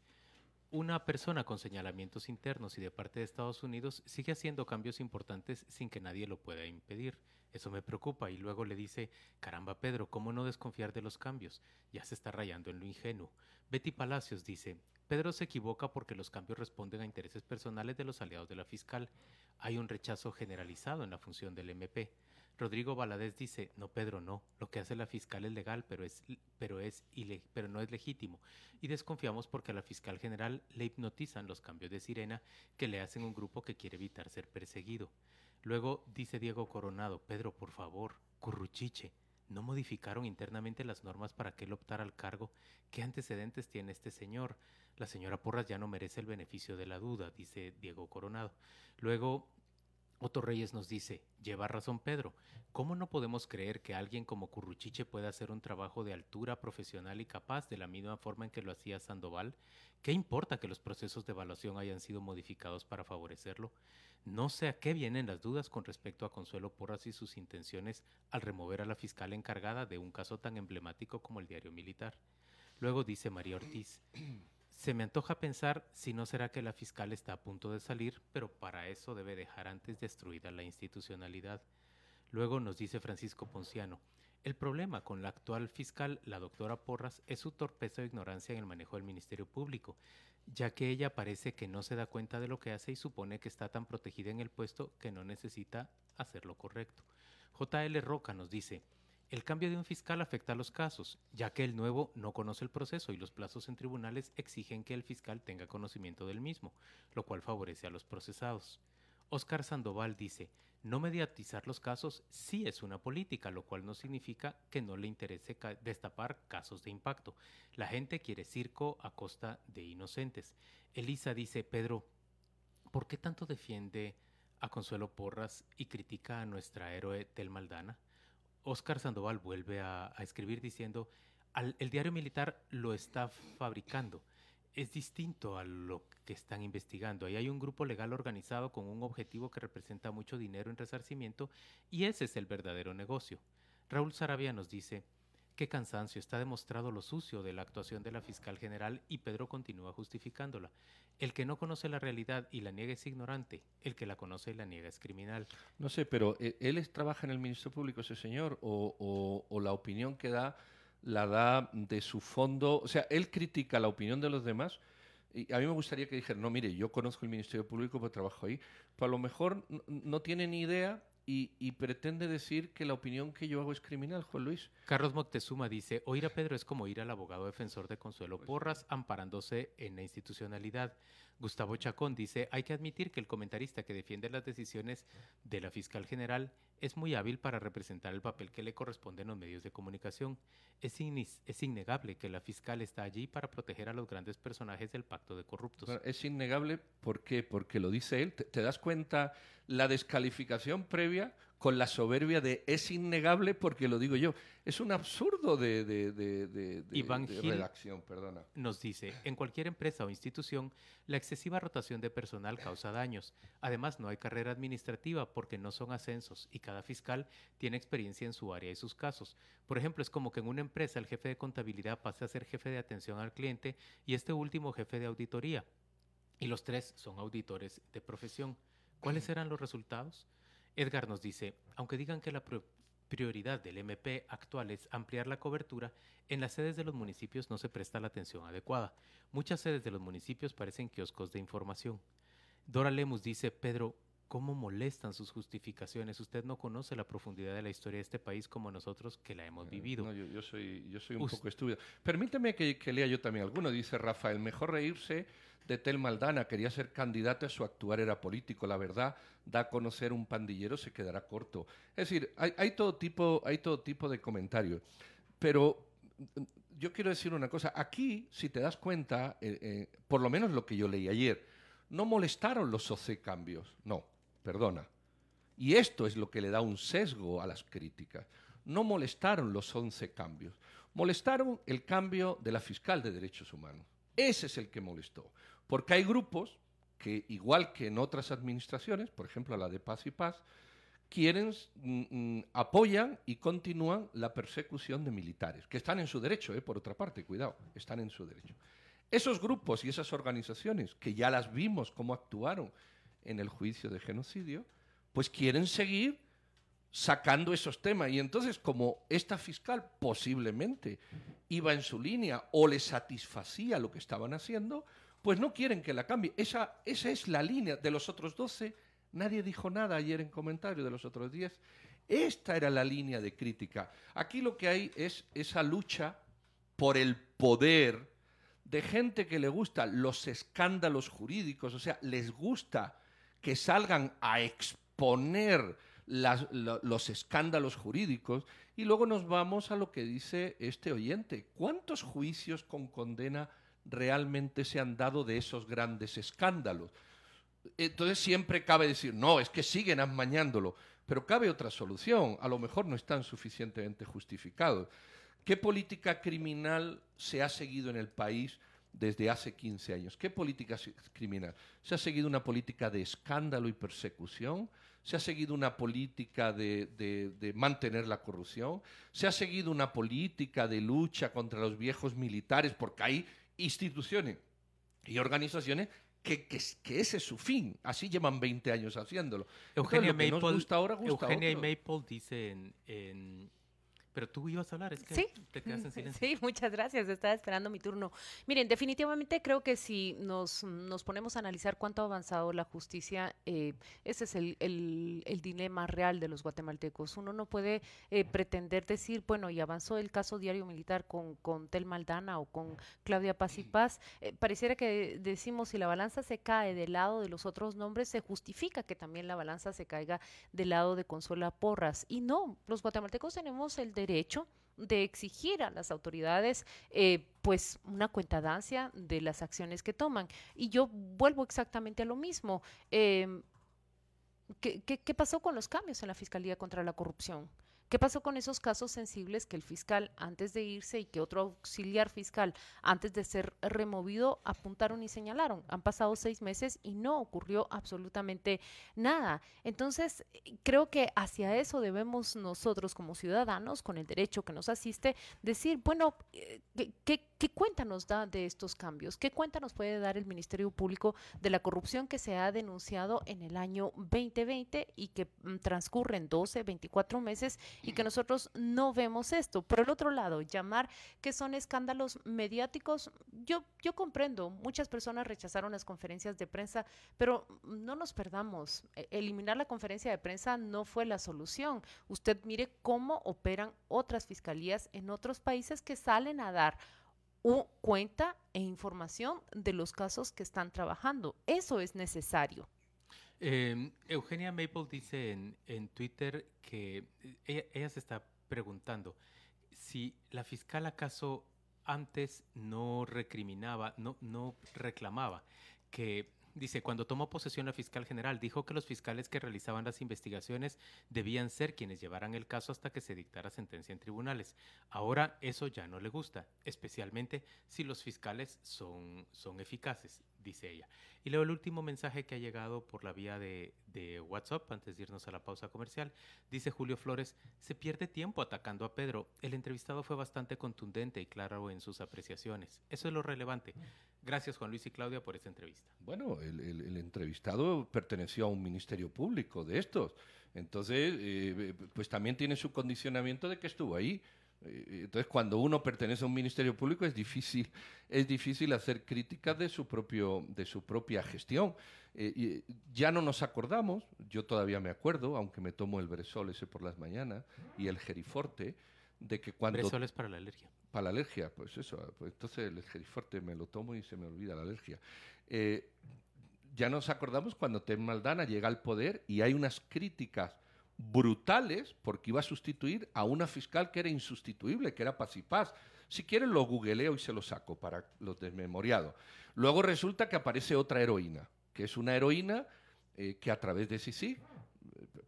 una persona con señalamientos internos y de parte de Estados Unidos sigue haciendo cambios importantes sin que nadie lo pueda impedir. Eso me preocupa y luego le dice, caramba Pedro, ¿cómo no desconfiar de los cambios? Ya se está rayando en lo ingenuo. Betty Palacios dice, Pedro se equivoca porque los cambios responden a intereses personales de los aliados de la fiscal. Hay un rechazo generalizado en la función del MP. Rodrigo Valadez dice, no Pedro, no, lo que hace la fiscal es legal, pero, es, pero, es pero no es legítimo. Y desconfiamos porque a la fiscal general le hipnotizan los cambios de sirena que le hacen un grupo que quiere evitar ser perseguido. Luego dice Diego Coronado, Pedro, por favor, curruchiche, ¿no modificaron internamente las normas para que él optara al cargo? ¿Qué antecedentes tiene este señor? La señora Porras ya no merece el beneficio de la duda, dice Diego Coronado. Luego Otto Reyes nos dice, lleva razón Pedro, ¿cómo no podemos creer que alguien como Curruchiche pueda hacer un trabajo de altura profesional y capaz de la misma forma en que lo hacía Sandoval? ¿Qué importa que los procesos de evaluación hayan sido modificados para favorecerlo? No sé a qué vienen las dudas con respecto a Consuelo Porras y sus intenciones al remover a la fiscal encargada de un caso tan emblemático como el diario militar. Luego dice María Ortiz, se me antoja pensar si no será que la fiscal está a punto de salir, pero para eso debe dejar antes destruida la institucionalidad. Luego nos dice Francisco Ponciano, el problema con la actual fiscal, la doctora Porras, es su torpeza o ignorancia en el manejo del Ministerio Público, ya que ella parece que no se da cuenta de lo que hace y supone que está tan protegida en el puesto que no necesita hacer lo correcto. JL Roca nos dice, el cambio de un fiscal afecta a los casos, ya que el nuevo no conoce el proceso y los plazos en tribunales exigen que el fiscal tenga conocimiento del mismo, lo cual favorece a los procesados. Oscar Sandoval dice, no mediatizar los casos sí es una política, lo cual no significa que no le interese destapar casos de impacto. La gente quiere circo a costa de inocentes. Elisa dice, Pedro, ¿por qué tanto defiende a Consuelo Porras y critica a nuestra héroe Tel Maldana? Oscar Sandoval vuelve a, escribir diciendo, el diario militar lo está fabricando. Es distinto a lo que están investigando. Ahí hay un grupo legal organizado con un objetivo que representa mucho dinero en resarcimiento y ese es el verdadero negocio. Raúl Sarabia nos dice, Qué cansancio, está demostrado lo sucio de la actuación de la fiscal general y Pedro continúa justificándola. El que no conoce la realidad y la niega es ignorante, el que la conoce y la niega es criminal. No sé, pero eh, ¿él trabaja en el Ministerio Público ese señor o, o la opinión que da la da de su fondo? O sea, él critica la opinión de los demás y a mí me gustaría que dijera, no, mire, yo conozco el Ministerio Público porque trabajo ahí, pero a lo mejor no tiene ni idea y, pretende decir que la opinión que yo hago es criminal, Juan Luis. Carlos Moctezuma dice, oír a Pedro es como ir al abogado defensor de Consuelo pues Porras amparándose en la institucionalidad. Gustavo Chacón dice, hay que admitir que el comentarista que defiende las decisiones de la fiscal general es muy hábil para representar el papel que le corresponde en los medios de comunicación. Es, innegable que la fiscal está allí para proteger a los grandes personajes del pacto de corruptos. es innegable, ¿por qué? Porque lo dice él. ¿Te, das cuenta la descalificación previa con la soberbia de es innegable porque lo digo yo? Es un absurdo de, de, de, redacción, perdona. Nos dice, en cualquier empresa o institución, la excesiva rotación de personal causa daños. Además, no hay carrera administrativa porque no son ascensos y cada fiscal tiene experiencia en su área y sus casos. Por ejemplo, es como que en una empresa el jefe de contabilidad pase a ser jefe de atención al cliente y este último jefe de auditoría. Y los tres son auditores de profesión. ¿Cuáles serán los resultados? Edgar nos dice, aunque digan que la prioridad del MP actual es ampliar la cobertura, en las sedes de los municipios no se presta la atención adecuada. Muchas sedes de los municipios parecen kioscos de información. Dora Lemus dice, Pedro, cómo molestan sus justificaciones. Usted no conoce la profundidad de la historia de este país como nosotros que la hemos eh, vivido. No, yo, soy, yo soy un poco estúpido. Permíteme que, lea yo también alguno. Dice Rafael, mejor reírse de Tel Maldana. Quería ser candidata, su actuar era político. La verdad, da a conocer un pandillero, se quedará corto. Es decir, hay, todo, tipo, hay todo tipo de comentarios. Pero mm, yo quiero decir una cosa. Aquí, si te das cuenta, eh, eh, por lo menos lo que yo leí ayer, no molestaron los cambios. no perdona. Y esto es lo que le da un sesgo a las críticas. No molestaron los 11 cambios, molestaron el cambio de la fiscal de derechos humanos. Ese es el que molestó, porque hay grupos que, igual que en otras administraciones, por ejemplo la de Paz y Paz, quieren, mm, mm, apoyan y continúan la persecución de militares, que están en su derecho, eh, por otra parte, cuidado, están en su derecho. Esos grupos y esas organizaciones, que ya las vimos cómo actuaron en el juicio de genocidio, pues quieren seguir sacando esos temas. Y entonces, como esta fiscal posiblemente iba en su línea o le satisfacía lo que estaban haciendo, pues no quieren que la cambie. Esa, esa es la línea de los otros 12. Nadie dijo nada ayer en comentario de los otros 10. Esta era la línea de crítica. Aquí lo que hay es esa lucha por el poder de gente que le gusta los escándalos jurídicos, o sea, les gusta que salgan a exponer los escándalos jurídicos y luego nos vamos a lo que dice este oyente. ¿Cuántos juicios con condena realmente se han dado de esos grandes escándalos? Entonces siempre cabe decir, no, es que siguen amañándolo, pero cabe otra solución, a lo mejor no están suficientemente justificados. ¿Qué política criminal se ha seguido en el país? Desde hace 15 años. ¿Qué política criminal? ¿Se ha seguido una política de escándalo y persecución? ¿Se ha seguido una política de, mantener la corrupción? ¿Se ha seguido una política de lucha contra los viejos militares? Porque hay instituciones y organizaciones que, ese es su fin. Así llevan 20 años haciéndolo. Eugenia Maple, gusta ahora, Eugenia Maple dice en pero tú ibas a hablar, es que te quedas en silencio. Sí, muchas gracias, estaba esperando mi turno. Miren, definitivamente creo que si nos, nos ponemos a analizar cuánto ha avanzado la justicia, eh, ese es el, el, dilema real de los guatemaltecos. Uno no puede eh, pretender decir, bueno, y avanzó el caso diario militar con, con Tel Maldana o con Claudia Paz y Paz. Eh, pareciera que decimos, si la balanza se cae del lado de los otros nombres, se justifica que también la balanza se caiga del lado de Consuela Porras. Y no, los guatemaltecos tenemos el derecho de exigir a las autoridades eh, pues una cuentadancia de las acciones que toman. Y yo vuelvo exactamente a lo mismo. Em, ¿qué, qué pasó con los cambios en la Fiscalía contra la Corrupción? ¿Qué pasó con esos casos sensibles que el fiscal, antes de irse y que otro auxiliar fiscal, antes de ser removido, apuntaron y señalaron? Han pasado seis meses y no ocurrió absolutamente nada. Entonces, creo que hacia eso debemos nosotros como ciudadanos, con el derecho que nos asiste, decir, bueno, eh, ¿qué, ¿Qué cuenta nos da de estos cambios? ¿Qué cuenta nos puede dar el Ministerio Público de la corrupción que se ha denunciado en el año 2020 y que mm, transcurren 12, 24 meses y que nosotros no vemos esto? Por el otro lado, llamar que son escándalos mediáticos, yo, yo comprendo, muchas personas rechazaron las conferencias de prensa, pero no nos perdamos, e, eliminar la conferencia de prensa no fue la solución. Usted mire cómo operan otras fiscalías en otros países que salen a dar cuenta e información de los casos que están trabajando. Eso es necesario. Em, Eugenia Maple dice en, Twitter que eh, ella, se está preguntando si la fiscal acaso antes no recriminaba, no, no reclamaba que Dice, cuando tomó posesión la fiscal general, dijo que los fiscales que realizaban las investigaciones debían ser quienes llevaran el caso hasta que se dictara sentencia en tribunales. Ahora eso ya no le gusta, especialmente si los fiscales son, son eficaces, dice ella. Y luego el último mensaje que ha llegado por la vía de, WhatsApp, antes de irnos a la pausa comercial, dice Julio Flores, se pierde tiempo atacando a Pedro. El entrevistado fue bastante contundente y claro en sus apreciaciones. Eso es lo relevante. Gracias Juan Luis y Claudia por esta entrevista. Bueno, el, entrevistado perteneció a un ministerio público de estos. Entonces, eh, pues también tiene su condicionamiento de que estuvo ahí. Entonces, cuando uno pertenece a un ministerio público es difícil, es difícil hacer críticas de su, propio, de su propia gestión. Eh, ya no nos acordamos, yo todavía me acuerdo, aunque me tomo el Bresol ese por las mañanas y el Geriforte, de que cuando... Bresol es para la alergia. Para la alergia, pues eso, pues entonces el Geriforte me lo tomo y se me olvida la alergia. Eh, ya nos acordamos cuando Ted Maldana llega al poder y hay unas críticas brutales porque iba a sustituir a una fiscal que era insustituible, que era Paz y Paz. Si quieren lo googleo y se lo saco para los desmemoriados. Luego resulta que aparece otra heroína, que es una heroína eh, que a través de sí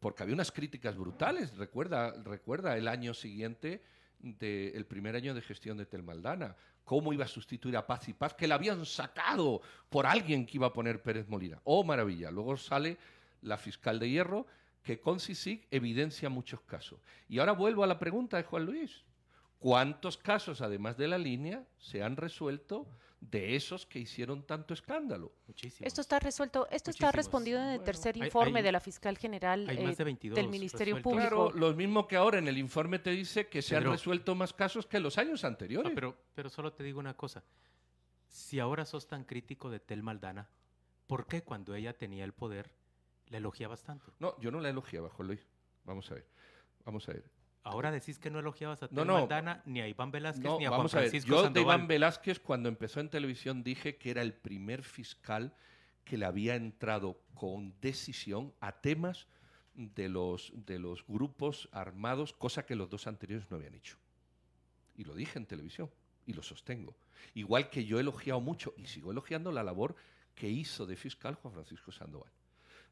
porque había unas críticas brutales, recuerda, recuerda el año siguiente del primer año de gestión de Telmaldana, cómo iba a sustituir a Paz y Paz, que la habían sacado por alguien que iba a poner Pérez Molina. Oh, maravilla. Luego sale la fiscal de hierro que con CICIG evidencia muchos casos. Y ahora vuelvo a la pregunta de Juan Luis. ¿Cuántos casos, además de la línea, se han resuelto de esos que hicieron tanto escándalo? Muchísimo. Esto está resuelto, esto está respondido en el tercer informe de la fiscal general eh, del Ministerio Público. Claro, lo mismo que ahora en el informe te dice que se han resuelto más casos que los años anteriores. pero, pero solo te digo una cosa. Si ahora sos tan crítico de Tel Maldana, ¿por qué cuando ella tenía el poder la elogiabas tanto? No, yo no la elogiaba, Juan Luis. Vamos a ver. Vamos a ver. Ahora decís que no elogiabas a Tel Maldana, ni a Iván Velázquez, ni a Juan Francisco Yo de Iván Velázquez, cuando empezó en televisión, dije que era el primer fiscal que le había entrado con decisión a temas de los, de los grupos armados, cosa que los dos anteriores no habían hecho. Y lo dije en televisión, y lo sostengo. Igual que yo he elogiado mucho, y sigo elogiando la labor que hizo de fiscal Juan Francisco Sandoval.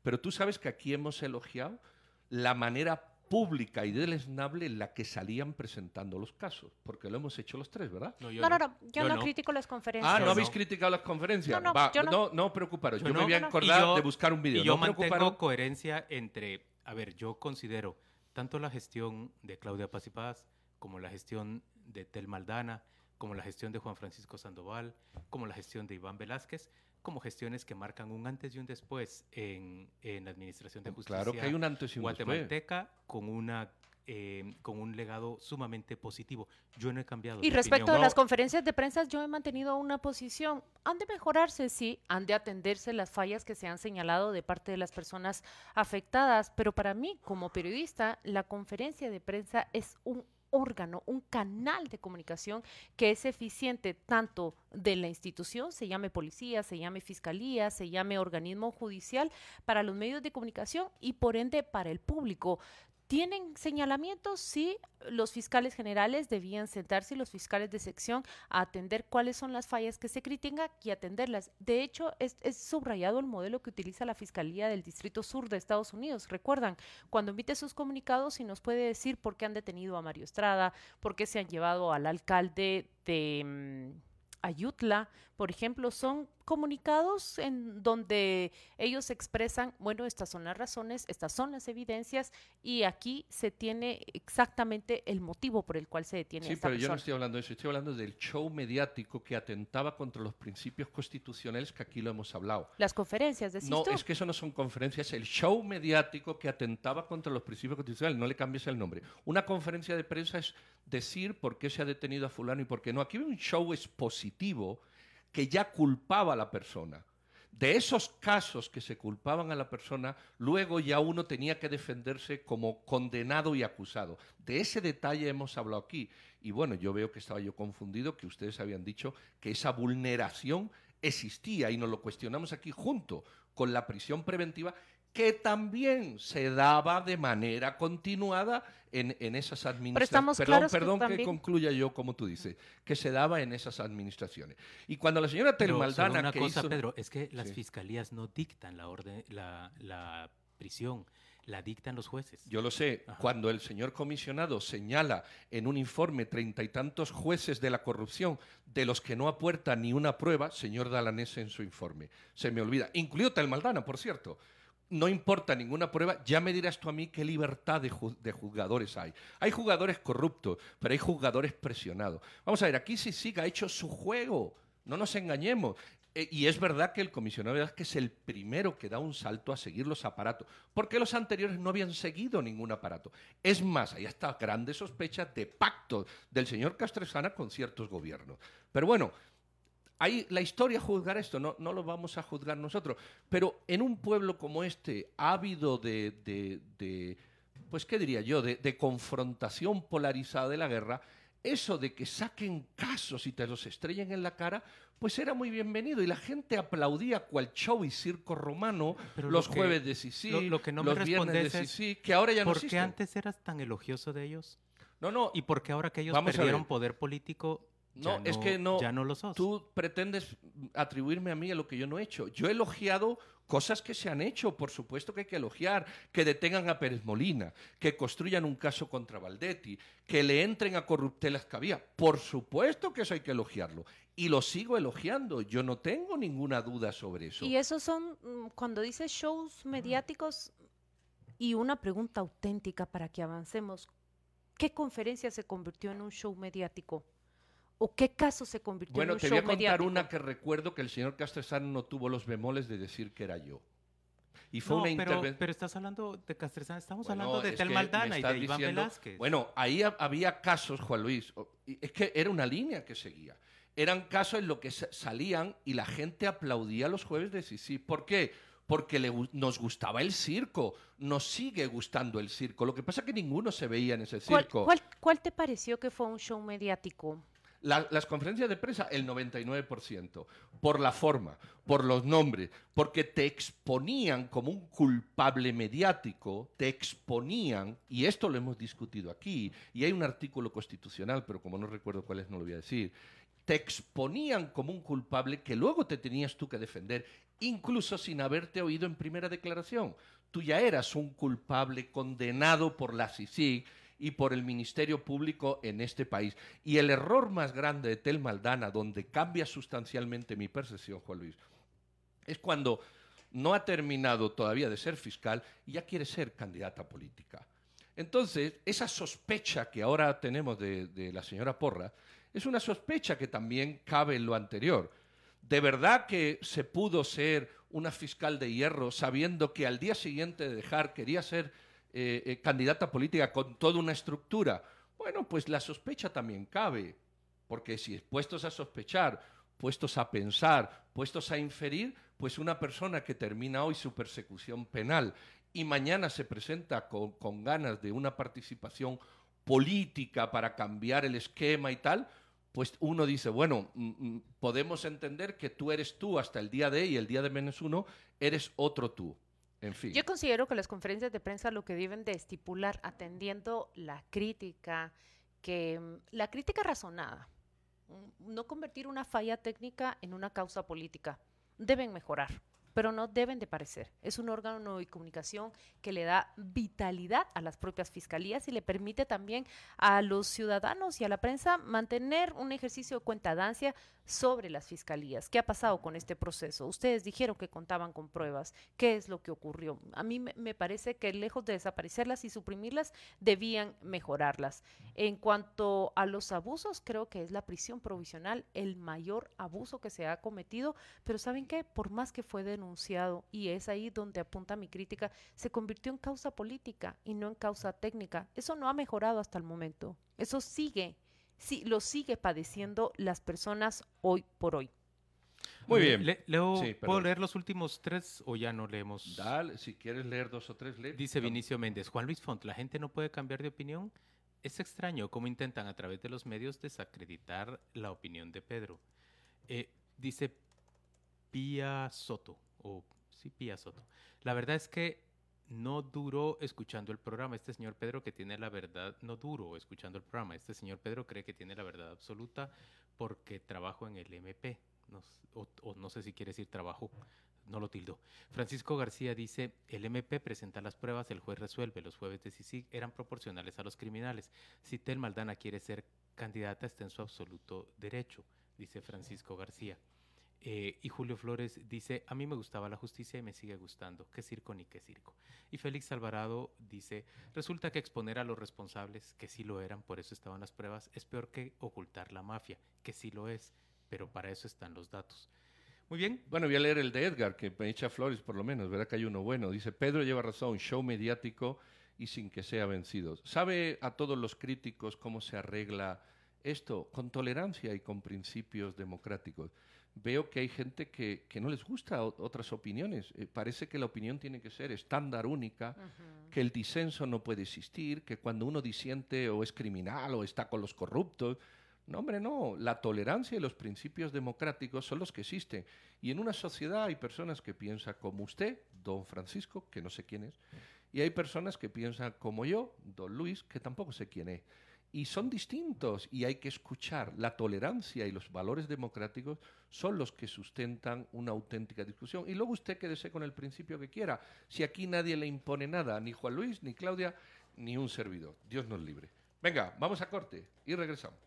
Pero tú sabes que aquí hemos elogiado la manera pública y deleznable en la que salían presentando los casos, porque lo hemos hecho los tres, ¿verdad? No, no, no, yo, no, critico las conferencias. Ah, ¿no habéis criticado las conferencias? No, no, no, no, preocuparos, yo, me voy a acordar de buscar un video. Y yo mantengo coherencia entre, a ver, yo considero tanto la gestión de Claudia Paz y Paz, como la gestión de Tel Maldana, como la gestión de Juan Francisco Sandoval, como la gestión de Iván Velázquez, como gestiones que marcan un antes y un después en, en la administración de justicia. Claro que hay un antes y un guatemalteca con una eh, con un legado sumamente positivo. Yo no he cambiado. Y respecto a las conferencias de prensa, yo he mantenido una posición. Han de mejorarse, sí, han de atenderse las fallas que se han señalado de parte de las personas afectadas, pero para mí, como periodista, la conferencia de prensa es un órgano, un canal de comunicación que es eficiente tanto de la institución, se llame policía, se llame fiscalía, se llame organismo judicial, para los medios de comunicación y por ende para el público. ¿Tienen señalamientos? Sí, los fiscales generales debían sentarse y los fiscales de sección a atender cuáles son las fallas que se critican y atenderlas. De hecho, es, subrayado el modelo que utiliza la Fiscalía del Distrito Sur de Estados Unidos. Recuerdan, cuando emite sus comunicados y nos puede decir por qué han detenido a Mario Estrada, por qué se han llevado al alcalde de... Mm, Ayutla, por ejemplo, son comunicados en donde ellos expresan, bueno, estas son las razones, estas son las evidencias y aquí se tiene exactamente el motivo por el cual se detiene. Sí, pero yo no estoy hablando de eso, estoy hablando del show mediático que atentaba contra los principios constitucionales que aquí lo hemos hablado. Las conferencias, decís No, es que eso no son conferencias, el show mediático que atentaba contra los principios constitucionales, no le cambies el nombre. Una conferencia de prensa es decir por qué se ha detenido a fulano y por qué no. Aquí hay un show expositivo que ya culpaba a la persona. De esos casos que se culpaban a la persona, luego ya uno tenía que defenderse como condenado y acusado. De ese detalle hemos hablado aquí. Y bueno, yo veo que estaba yo confundido, que ustedes habían dicho que esa vulneración existía y nos lo cuestionamos aquí junto con la prisión preventiva que también se daba de manera continuada en, esas administraciones. Perdón, perdón que, concluya yo como tú dices, que se daba en esas administraciones. Y cuando la señora Telmaldana... una cosa, Pedro, es que las fiscalías no dictan la orden, la, prisión, la dictan los jueces. Yo lo sé. Cuando el señor comisionado señala en un informe treinta y tantos jueces de la corrupción, de los que no apuerta ni una prueba, señor Dalanese en su informe. Se me olvida. Incluido Telmaldana, por cierto no importa ninguna prueba, ya me dirás tú a mí qué libertad de, jugadores hay. Hay jugadores corruptos, pero hay jugadores presionados. Vamos a ver, aquí sí ha hecho su juego, no nos engañemos. Eh, y es verdad que el comisionado que es el primero que da un salto a seguir los aparatos, porque los anteriores no habían seguido ningún aparato. Es más, hay hasta grandes sospechas de pacto del señor Castresana con ciertos gobiernos. Pero bueno, Ahí la historia juzgar esto, no, no lo vamos a juzgar nosotros. Pero en un pueblo como este, ávido de, de, de pues, ¿qué diría yo?, de, de, confrontación polarizada de la guerra, eso de que saquen casos y te los estrellen en la cara, pues era muy bienvenido. Y la gente aplaudía cual show y circo romano los jueves de Sisi, lo, que no los me viernes de Sisi, que ahora ya no ¿Por qué antes eras tan elogioso de ellos? No, no. ¿Y por qué ahora que ellos perdieron poder político no, es que no. Ya no lo sos. Tú pretendes atribuirme a mí a lo que yo no he hecho. Yo he elogiado cosas que se han hecho, por supuesto que hay que elogiar, que detengan a Pérez Molina, que construyan un caso contra Valdetti, que le entren a corruptelas que había. Por supuesto que eso hay que elogiarlo. Y lo sigo elogiando. Yo no tengo ninguna duda sobre eso. Y esos son, mm, cuando dices shows mediáticos, y una pregunta auténtica para que avancemos. ¿Qué conferencia se convirtió en un show mediático? ¿O qué caso se convirtió en un show Bueno, te voy a contar una que recuerdo que el señor Castresana no tuvo los bemoles de decir que era yo. Y fue una intervención. Pero estás hablando de Castresana, estamos hablando de Tel Maldana y de Iván Velázquez. Bueno, ahí había casos, Juan Luis, es que era una línea que seguía. Eran casos en los que salían y la gente aplaudía los jueves de Sisi. ¿Por qué? Porque nos gustaba el circo, nos sigue gustando el circo. Lo que pasa es que ninguno se veía en ese circo. cuál te pareció que fue un show mediático? Las conferencias de prensa, el 99%, por la forma, por los nombres, porque te exponían como un culpable mediático, te exponían, y esto lo hemos discutido aquí, y hay un artículo constitucional, pero como no recuerdo cuál es, no lo voy a decir, te exponían como un culpable que luego te tenías tú que defender, incluso sin haberte oído en primera declaración. Tú ya eras un culpable condenado por la CICIG y por el Ministerio Público en este país. Y el error más grande de Tel Maldana, donde cambia sustancialmente mi percepción, Juan Luis, es cuando no ha terminado todavía de ser fiscal y ya quiere ser candidata política. Entonces, esa sospecha que ahora tenemos de, de, la señora Porra es una sospecha que también cabe en lo anterior. ¿De verdad que se pudo ser una fiscal de hierro sabiendo que al día siguiente de dejar quería ser eh, eh, candidata política con toda una estructura, bueno, pues la sospecha también cabe, porque si puestos a sospechar, puestos a pensar, puestos a inferir, pues una persona que termina hoy su persecución penal y mañana se presenta con, con ganas de una participación política para cambiar el esquema y tal, pues uno dice, bueno, mm, mm, podemos entender que tú eres tú hasta el día de y el día de menos uno eres otro tú. Yo considero que las conferencias de prensa lo que deben de estipular, atendiendo la crítica, que mm, la crítica razonada, mm, no convertir una falla técnica en una causa política, deben mejorar. pero no deben de parecer. Es un órgano de comunicación que le da vitalidad a las propias fiscalías y le permite también a los ciudadanos y a la prensa mantener un ejercicio de cuentadancia sobre las fiscalías. ¿Qué ha pasado con este proceso? Ustedes dijeron que contaban con pruebas. ¿Qué es lo que ocurrió? A mí me parece que lejos de desaparecerlas y suprimirlas, debían mejorarlas. En cuanto a los abusos, creo que es la prisión provisional el mayor abuso que se ha cometido, pero ¿saben qué? Por más que fue denunciado, y es ahí donde apunta mi crítica, se convirtió en causa política y no en causa técnica. Eso no ha mejorado hasta el momento. Eso sigue sí, lo sigue padeciendo las personas hoy por hoy. Muy bien. leo, ¿Puedo leer los últimos tres o ya no leemos? Dale, si quieres leer dos o tres, lee. Dice Vinicio Méndez, Juan Luis Font, ¿la gente no puede cambiar de opinión? Es extraño cómo intentan a través de los medios desacreditar la opinión de Pedro. Eh, dice Pía Soto, o sí, Pía Soto. La verdad es que no duró escuchando el programa. Este señor Pedro que tiene la verdad, no duro escuchando el programa. Este señor Pedro cree que tiene la verdad absoluta porque trabajo en el MP. No, o, no sé si quiere decir trabajo, no lo tildo. Francisco García dice, el MP presenta las pruebas, el juez resuelve. Los jueves de CICIG eran proporcionales a los criminales. Si Tel Maldana quiere ser candidata, está en su absoluto derecho, dice Francisco García. Eh, y Julio Flores dice, a mí me gustaba la justicia y me sigue gustando, qué circo ni qué circo. Y Félix Alvarado dice, resulta que exponer a los responsables, que sí lo eran, por eso estaban las pruebas, es peor que ocultar la mafia, que sí lo es, pero para eso están los datos. Muy bien. Bueno, voy a leer el de Edgar, que me echa flores por lo menos, verá que hay uno bueno. Dice, Pedro lleva razón, show mediático y sin que sea vencido. ¿Sabe a todos los críticos cómo se arregla esto? Con tolerancia y con principios democráticos veo que hay gente que, no les gusta otras opiniones. Eh, parece que la opinión tiene que ser estándar única, que el disenso no puede existir, que cuando uno disiente o es criminal o está con los corruptos. No, hombre, no. La tolerancia y los principios democráticos son los que existen. Y en una sociedad hay personas que piensan como usted, don Francisco, que no sé quién es, y hay personas que piensan como yo, don Luis, que tampoco sé quién es y son distintos y hay que escuchar. La tolerancia y los valores democráticos son los que sustentan una auténtica discusión. Y luego usted quédese con el principio que quiera. Si aquí nadie le impone nada, ni Juan Luis, ni Claudia, ni un servidor. Dios nos libre. Venga, vamos a corte y regresamos.